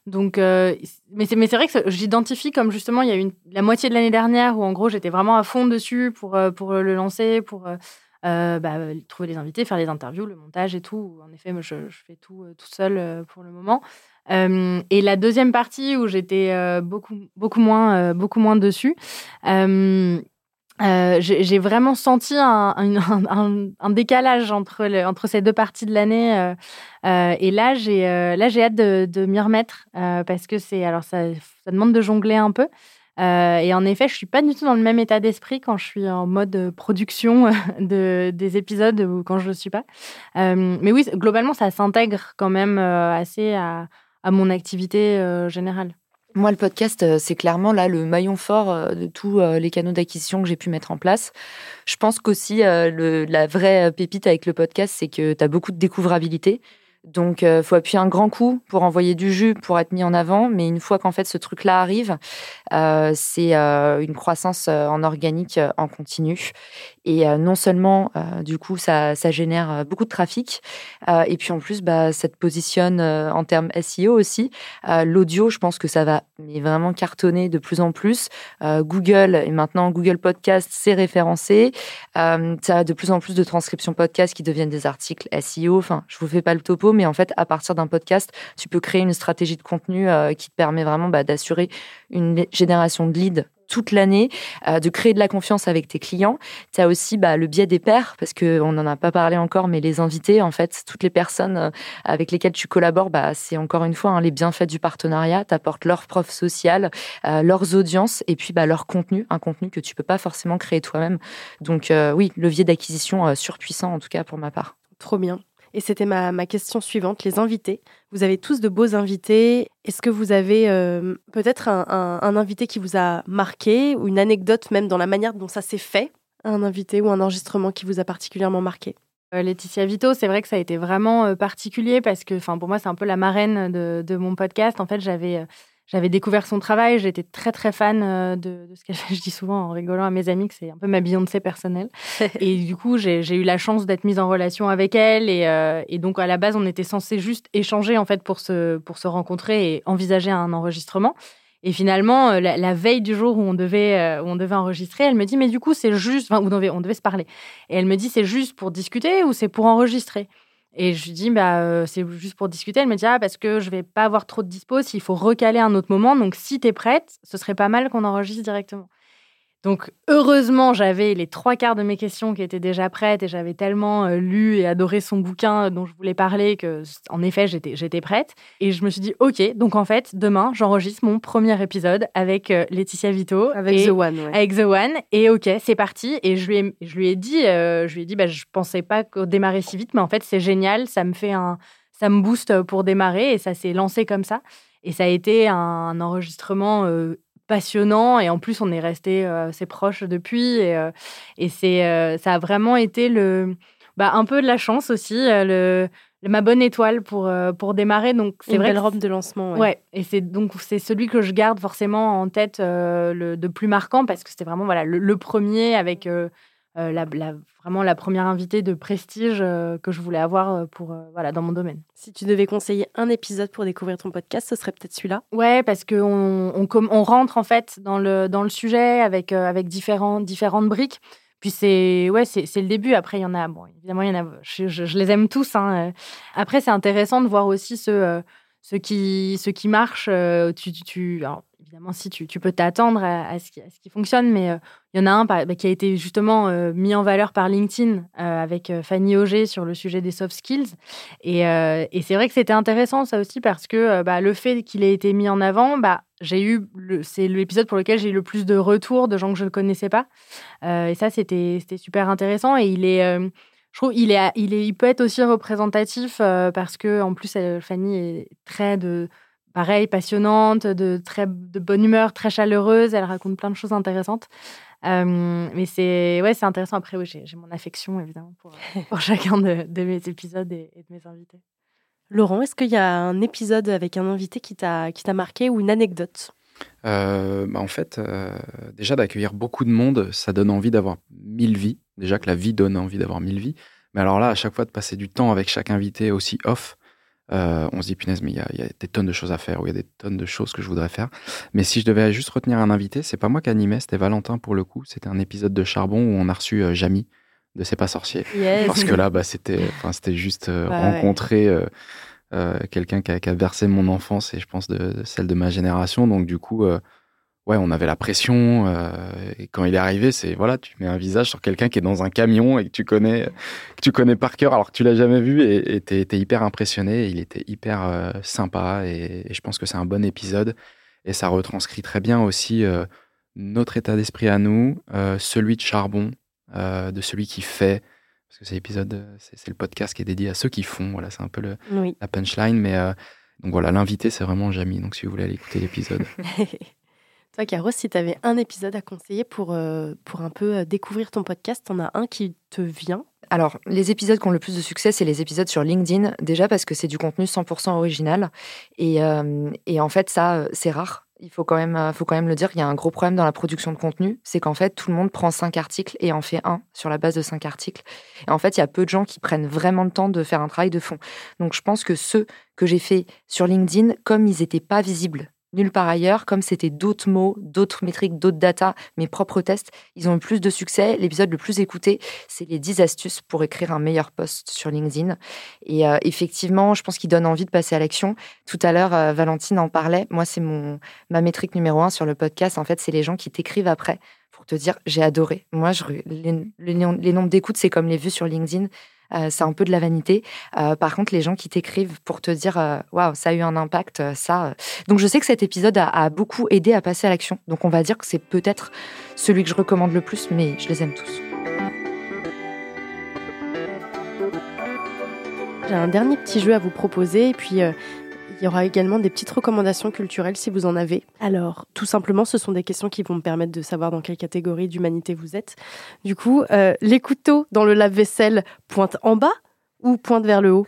Donc, euh, mais c'est vrai que j'identifie comme justement il y a une la moitié de l'année dernière où en gros j'étais vraiment à fond dessus pour euh, pour le lancer, pour euh, bah, trouver les invités, faire les interviews, le montage et tout. En effet, moi, je, fais tout tout seul pour le moment. et la deuxième partie où j'étais beaucoup beaucoup moins beaucoup moins dessus. Euh, j'ai vraiment senti un, décalage entre, entre ces deux parties de l'année. Euh, euh, et là, j'ai j'ai hâte de, de m'y remettre parce que c'est alors ça, demande de jongler un peu. Et en effet, je suis pas du tout dans le même état d'esprit quand je suis en mode production de, des épisodes ou quand je le suis pas. mais oui, globalement, ça s'intègre quand même assez à, à mon activité générale. Moi, le podcast, euh, c'est clairement là le maillon fort euh, de tous euh, les canaux d'acquisition que j'ai pu mettre en place. Je pense qu'aussi, la vraie pépite avec le podcast, c'est que tu as beaucoup de découvrabilité. Donc, euh, faut appuyer un grand coup pour envoyer du jus, pour être mis en avant. Mais une fois qu'en fait ce truc-là arrive, euh, c'est euh, une croissance en organique en continu. Et non seulement, du coup, ça, génère beaucoup de trafic. et puis en plus, bah, ça te positionne en termes SEO aussi. L'audio, je pense que ça va vraiment cartonner de plus en plus. Google et maintenant Google Podcast, c'est référencé. ça a de plus en plus de transcriptions podcast qui deviennent des articles SEO. Enfin, je vous fais pas le topo mais en fait, à partir d'un podcast, tu peux créer une stratégie de contenu euh, qui te permet vraiment bah, d'assurer une génération de leads toute l'année, euh, de créer de la confiance avec tes clients. Tu as aussi bah, le biais des pairs, parce qu'on n'en a pas parlé encore, mais les invités, en fait, toutes les personnes euh, avec lesquelles tu collabores, bah, c'est encore une fois hein, les bienfaits du partenariat. Tu apportes leurs preuves sociales, leurs audiences et puis bah, leur contenu, un contenu que tu peux pas forcément créer toi-même. Donc oui, levier d'acquisition surpuissant en tout cas pour ma part. Trop bien. Et c'était ma, ma, question suivante, les invités. Vous avez tous de beaux invités. Est-ce que vous avez euh, peut-être un, invité qui vous a marqué ou une anecdote même dans la manière dont ça s'est fait? Un invité ou un enregistrement qui vous a particulièrement marqué? Euh, Laetitia Vito, c'est vrai que ça a été vraiment euh, particulier parce que pour moi, c'est un peu la marraine de, de mon podcast. En fait, j'avais j'avais découvert son travail, j'étais très très fan euh, de, ce qu'elle fait. Je dis souvent en rigolant à mes amis que c'est un peu ma Beyoncé personnelle. et du coup, j'ai eu la chance d'être mise en relation avec elle. Euh, et, donc, à la base, on était censé juste échanger en fait pour se, pour se rencontrer et envisager un enregistrement. Et finalement, euh, la, veille du jour où on devait, où on devait enregistrer, elle me dit, mais du coup, c'est juste, enfin, on devait, on devait se parler. Et elle me dit, c'est juste pour discuter ou c'est pour enregistrer? Et je lui dis, bah, euh, c'est juste pour discuter. Elle me dit, ah, parce que je vais pas avoir trop de dispo, s'il faut recaler un autre moment. Donc, si tu es prête, ce serait pas mal qu'on enregistre directement. Donc, heureusement, j'avais les trois quarts de mes questions qui étaient déjà prêtes et j'avais tellement euh, lu et adoré son bouquin dont je voulais parler que, en effet, j'étais, j'étais prête. Et je me suis dit, OK, donc en fait, demain, j'enregistre mon premier épisode avec euh, Laetitia Vito. Avec The One, Avec The One. Et OK, c'est parti. Et je lui ai, je lui ai dit, euh, je lui ai dit, bah, je pensais pas démarrer si vite, mais en fait, c'est génial. Ça me fait un, ça me booste pour démarrer et ça s'est lancé comme ça. Et ça a été un enregistrement passionnant et en plus on est resté euh, assez proches depuis et, euh, et c'est euh, ça a vraiment été le bah, un peu de la chance aussi le, ma bonne étoile pour pour démarrer. Donc c'est vrai belle robe de lancement ouais, et c'est donc c'est celui que je garde forcément en tête le de plus marquant parce que c'était vraiment voilà le, premier avec la, vraiment la première invitée de prestige que je voulais avoir pour voilà dans mon domaine. Si tu devais conseiller un épisode pour découvrir ton podcast, ce serait peut-être celui-là. Ouais, parce que on, on, rentre en fait dans le dans le sujet avec avec différents différentes briques. Puis c'est ouais, c'est le début. Après, il y en a bon, évidemment, il y en a. Je, les aime tous. Hein. Après, c'est intéressant de voir aussi ce ce qui ce qui marche. Tu, tu, évidemment, si tu, peux t'attendre à, ce qui, fonctionne, mais euh, il y en a un bah, qui a été justement euh, mis en valeur par LinkedIn euh, avec Fanny Auger sur le sujet des soft skills. Et, c'est vrai que c'était intéressant ça aussi parce que bah, le fait qu'il ait été mis en avant, bah, j'ai eu c'est l'épisode pour lequel j'ai eu le plus de retours de gens que je ne connaissais pas. et ça, c'était super intéressant. Et il est je trouve il peut être aussi représentatif parce que en plus Fanny est très de pareil, passionnante, de très de bonne humeur, très chaleureuse. Elle raconte plein de choses intéressantes. Euh, mais c'est ouais, c'est intéressant. Après, oui, j'ai mon affection évidemment pour, pour chacun de, de, mes épisodes et, de mes invités. Laurent, est-ce qu'il y a un épisode avec un invité qui t'a marqué ou une anecdote? Euh, bah en fait, euh, déjà d'accueillir beaucoup de monde, ça donne envie d'avoir mille vies. Déjà que la vie donne envie d'avoir mille vies. Mais alors là, à chaque fois de passer du temps avec chaque invité aussi off, euh, on se dit, punaise, mais il y, a des tonnes de choses à faire, ou il y a des tonnes de choses que je voudrais faire. Mais si je devais juste retenir un invité, c'est pas moi qui animais, c'était Valentin pour le coup. C'était un épisode de Charbon où on a reçu euh, Jamie de C'est pas sorcier. Parce que là, bah, c'était, juste euh, rencontrer quelqu'un qui a, qui a, versé mon enfance et je pense de, celle de ma génération. Donc du coup, ouais, on avait la pression. Euh, et quand il est arrivé, c'est voilà, tu mets un visage sur quelqu'un qui est dans un camion et que tu connais, que tu connais par cœur alors que tu l'as jamais vu et tu es, hyper impressionné. il était hyper euh, sympa et, je pense que c'est un bon épisode et ça retranscrit très bien aussi euh, notre état d'esprit à nous, celui de Charbon, de celui qui fait. Parce que c'est l'épisode, c'est le podcast qui est dédié à ceux qui font. Voilà, c'est un peu le, la punchline. Mais donc voilà, l'invité, c'est vraiment Jamie. Donc si vous voulez aller écouter l'épisode. Toi, Caro, si tu avais un épisode à conseiller pour, euh, pour un peu euh, découvrir ton podcast, t'en as un qui te vient? Alors, les épisodes qui ont le plus de succès, c'est les épisodes sur LinkedIn, déjà parce que c'est du contenu 100% original. Et, euh, et, en fait, ça, c'est rare. Il faut quand, même, faut quand même le dire, il y a un gros problème dans la production de contenu, c'est qu'en fait, tout le monde prend cinq articles et en fait un sur la base de cinq articles. Et en fait, il y a peu de gens qui prennent vraiment le temps de faire un travail de fond. Donc, je pense que ceux que j'ai fait sur LinkedIn, comme ils n'étaient pas visibles nulle part ailleurs. Comme c'était d'autres mots, d'autres métriques, d'autres data, mes propres tests, ils ont eu plus de succès. L'épisode le plus écouté, c'est les 10 astuces pour écrire un meilleur post sur LinkedIn. Et euh, effectivement, je pense qu'il donne envie de passer à l'action. Tout à l'heure, euh, Valentine en parlait. Moi, c'est mon ma métrique numéro un sur le podcast. En fait, c'est les gens qui t'écrivent après pour te dire j'ai adoré. Moi, je, les, les, les nombres d'écoutes, c'est comme les vues sur LinkedIn. Euh, c'est un peu de la vanité. Euh, par contre, les gens qui t'écrivent pour te dire euh, waouh, ça a eu un impact, ça. Donc, je sais que cet épisode a, beaucoup aidé à passer à l'action. Donc, on va dire que c'est peut-être celui que je recommande le plus, mais je les aime tous. J'ai un dernier petit jeu à vous proposer, et puis il y aura également des petites recommandations culturelles si vous en avez. Alors, tout simplement, ce sont des questions qui vont me permettre de savoir dans quelle catégorie d'humanité vous êtes. Du coup, euh, les couteaux dans le lave-vaisselle pointent en bas ou pointent vers le haut?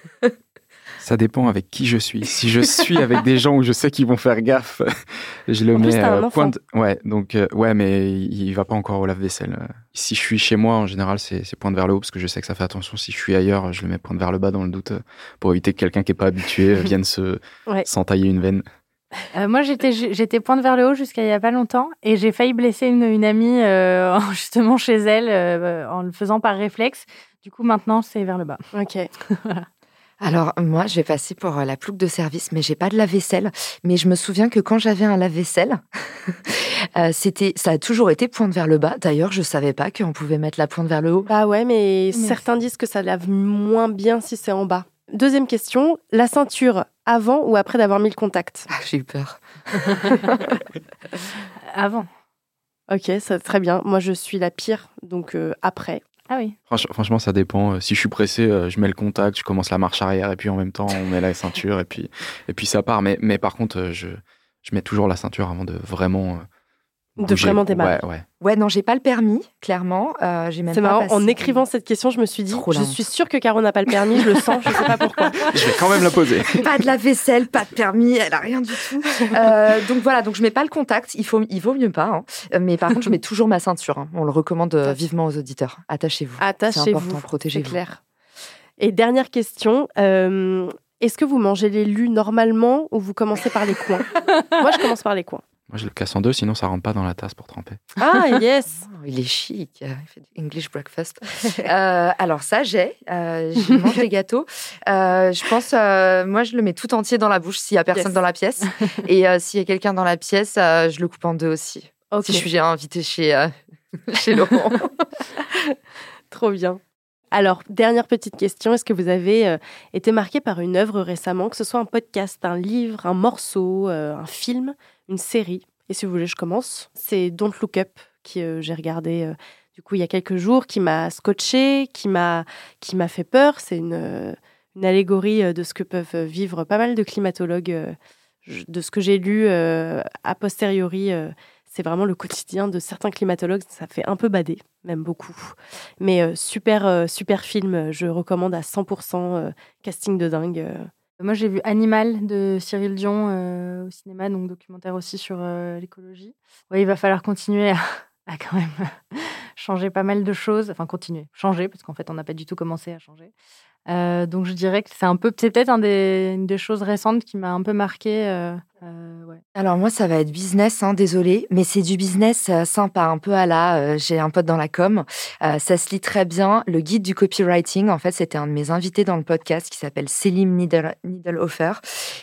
Ça dépend avec qui je suis. Si je suis avec des gens où je sais qu'ils vont faire gaffe, je le mets euh, point Ouais, donc euh, ouais, mais il, ne va pas encore au lave-vaisselle. Si je suis chez moi, en général, c'est pointe vers le haut parce que je sais que ça fait attention. Si je suis ailleurs, je le mets pointe vers le bas dans le doute pour éviter que quelqu'un qui est pas habitué vienne se s'entailler une veine. Euh, moi, j'étais j'étais pointe vers le haut jusqu'à il y a pas longtemps et j'ai failli blesser une, une amie justement chez elle en le faisant par réflexe. Du coup, maintenant, c'est vers le bas. Ok. voilà. Alors moi, je vais passer pour euh, la plouque de service, mais j'ai pas de lave-vaisselle. Mais je me souviens que quand j'avais un lave-vaisselle, euh, c'était, ça a toujours été pointe vers le bas. D'ailleurs, je savais pas qu'on pouvait mettre la pointe vers le haut. Bah ouais, mais, certains disent que ça lave moins bien si c'est en bas. Deuxième question, la ceinture avant ou après d'avoir mis le contact? Ah, J'ai eu peur. avant. Ok, ça très bien. Moi, je suis la pire, donc euh, après. Ah oui. franchement, ça dépend. Euh, si je suis pressé, euh, je mets le contact, je commence la marche arrière et puis en même temps, on met la ceinture et puis, ça part. Mais, par contre, euh, je mets toujours la ceinture avant de vraiment de vraiment démarrer. Ouais, ouais. ouais non, j'ai pas le permis, clairement. Euh, j'ai même C'est marrant, en écrivant cette question, je me suis dit, je suis sûre que Caro n'a pas le permis, je le sens, je sais pas pourquoi. je vais quand même la poser. pas de la vaisselle, pas de permis, elle a rien du tout. Euh, donc voilà, donc je mets pas le contact, il, faut, il vaut mieux pas. Hein. Euh, mais par contre, je mets toujours ma ceinture. Hein. On le recommande vivement aux auditeurs. Attachez-vous. Attachez-vous. Protégez-vous. C'est clair. Et dernière question, est-ce que vous mangez les lus normalement ou vous commencez par les coins? Moi, je commence par les coins. Moi, je le casse en deux, sinon ça rentre pas dans la tasse pour tremper. Ah, yes oh, Il est chic, il fait du English breakfast. Euh, alors ça, j'ai. Euh, je mange les gâteaux. Euh, je pense, moi, je le mets tout entier dans la bouche s'il y a personne dans la pièce. Et s'il y a quelqu'un dans la pièce, je le coupe en deux aussi. Si je suis invité chez, chez Laurent. Trop bien. Alors, dernière petite question, est-ce que vous avez été marqué par une œuvre récemment, que ce soit un podcast, un livre, un morceau, un film une série? Et si vous voulez, je commence. C'est Don't Look Up que euh, j'ai regardé euh, du coup il y a quelques jours, qui m'a scotché, qui m'a qui m'a fait peur. C'est une, euh, une allégorie de ce que peuvent vivre pas mal de climatologues. de ce que j'ai lu a posteriori, c'est vraiment le quotidien de certains climatologues. Ça fait un peu bader, même beaucoup. Mais super super film. Je recommande à 100%. casting de dingue. Moi, j'ai vu Animal de Cyril Dion euh, au cinéma, donc documentaire aussi sur euh, l'écologie. Il va falloir continuer à, à quand même changer pas mal de choses. Enfin, continuer, changer, parce qu'en fait, on n'a pas du tout commencé à changer. Euh, donc je dirais que c'est un peu, c'est peut-être un des, une des choses récentes qui m'a un peu marqué. Euh, euh, ouais. Alors moi ça va être business, hein, désolé, mais c'est du business sympa, un peu à la. J'ai un pote dans la com, ça se lit très bien. Le guide du copywriting, en fait, c'était un de mes invités dans le podcast qui s'appelle Selim Needlehofer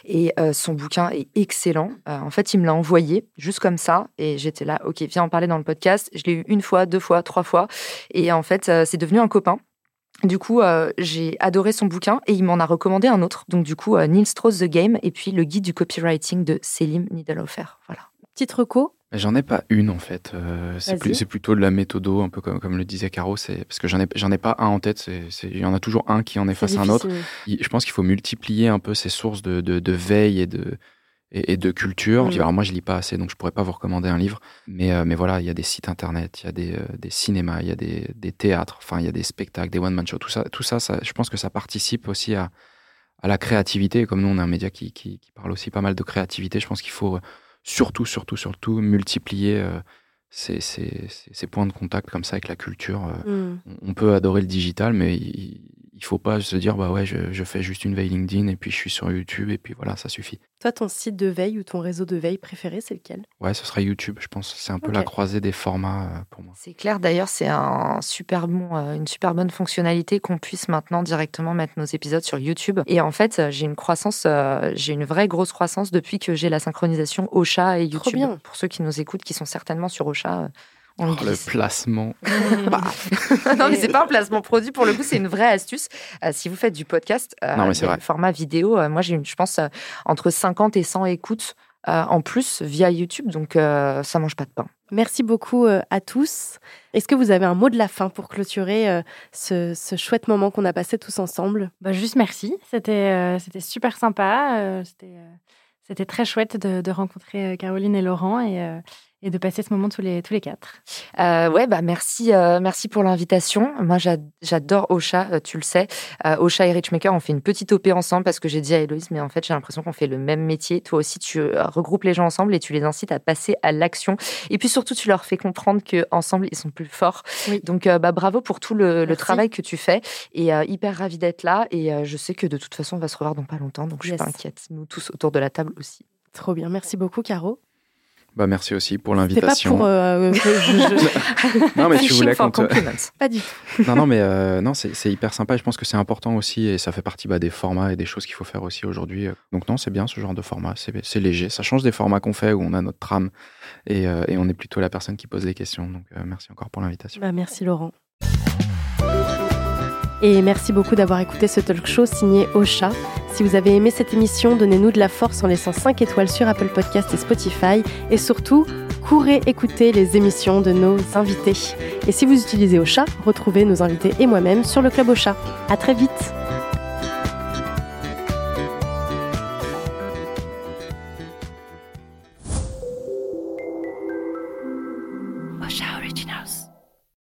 et son bouquin est excellent. en fait, il me l'a envoyé juste comme ça et j'étais là, ok, viens en parler dans le podcast. Je l'ai eu une fois, deux fois, trois fois et en fait, c'est devenu un copain. Du coup, euh, j'ai adoré son bouquin et il m'en a recommandé un autre. Donc, du coup, euh, Neil Strauss The Game et puis le guide du copywriting de Selim Needlehofer. Voilà. Petite reco J'en ai pas une en fait. Euh, c'est plutôt de la méthodo, un peu comme, comme le disait Caro. Parce que j'en ai, j'en ai pas un en tête. Il y en a toujours un qui en est, face à un autre. Je pense qu'il faut multiplier un peu ces sources de, de, de veille et de, et, de culture. Mm. Alors moi, je lis pas assez, donc je pourrais pas vous recommander un livre. Mais, euh, mais voilà, il y a des sites internet, il y a des, euh, des cinémas, il y a des, des théâtres, enfin, il y a des spectacles, des one-man shows. Tout ça, tout ça, ça, je pense que ça participe aussi à, à la créativité. Comme nous, on est un média qui, qui, qui parle aussi pas mal de créativité. Je pense qu'il faut euh, surtout, surtout, surtout multiplier ces, ces, ces, points de contact comme ça avec la culture. Mm. On peut adorer le digital, mais il, Il faut pas se dire, bah ouais, je, fais juste une veille LinkedIn et puis je suis sur YouTube et puis voilà, ça suffit. Toi, ton site de veille ou ton réseau de veille préféré, c'est lequel? Ouais, ce sera YouTube, je pense. C'est un peu la croisée des formats euh, pour moi. C'est clair, d'ailleurs, c'est un super bon, euh, une super bonne fonctionnalité qu'on puisse maintenant directement mettre nos épisodes sur YouTube. Et en fait, j'ai une croissance, euh, j'ai une vraie grosse croissance depuis que j'ai la synchronisation Ocha et YouTube. bien. Pour ceux qui nous écoutent, qui sont certainement sur Ocha, Oh, le placement. Bah. non, mais c'est pas un placement produit. Pour le coup, c'est une vraie astuce. Euh, si vous faites du podcast, euh, format vidéo, euh, moi, j'ai, je pense, entre 50 et 100 écoutes en plus via YouTube. Donc, ça mange pas de pain. Merci beaucoup à tous. Est-ce que vous avez un mot de la fin pour clôturer ce, chouette moment qu'on a passé tous ensemble? Bah, Juste merci. C'était, c'était super sympa. c'était, c'était très chouette de, de, rencontrer Caroline et Laurent. Et et de passer ce moment tous les, tous les quatre. Euh, ouais, bah merci, euh, merci pour l'invitation. Moi, j'adore Ocha, euh, tu le sais. Euh, Ocha et Richmaker, on fait une petite OP ensemble parce que j'ai dit à Héloïse, mais en fait, j'ai l'impression qu'on fait le même métier. Toi aussi, tu regroupes les gens ensemble et tu les incites à passer à l'action. Et puis surtout, tu leur fais comprendre qu'ensemble, ils sont plus forts. Donc, bah, bravo pour tout le, le, travail que tu fais. Et hyper ravi d'être là. Et je sais que de toute façon, on va se revoir dans pas longtemps. Donc, je suis pas inquiète. Nous tous autour de la table aussi. Trop bien. Merci beaucoup, Caro. Bah merci aussi pour l'invitation. C'est pas pour. Euh, non mais tu voulais qu'on Pas du tout. non non mais euh, non c'est hyper sympa. Je pense que c'est important aussi et ça fait partie bah, des formats et des choses qu'il faut faire aussi aujourd'hui. Donc non c'est bien ce genre de format. C'est léger. Ça change des formats qu'on fait où on a notre trame et, euh, et, on est plutôt la personne qui pose les questions. Donc merci encore pour l'invitation. Bah, merci Laurent. Et merci beaucoup d'avoir écouté ce talk show signé Ocha. Si vous avez aimé cette émission, donnez-nous de la force en laissant 5 étoiles sur Apple Podcast et Spotify. Et surtout, courez écouter les émissions de nos invités. Et si vous utilisez Ocha, retrouvez nos invités et moi-même sur le Club Ocha. À très vite!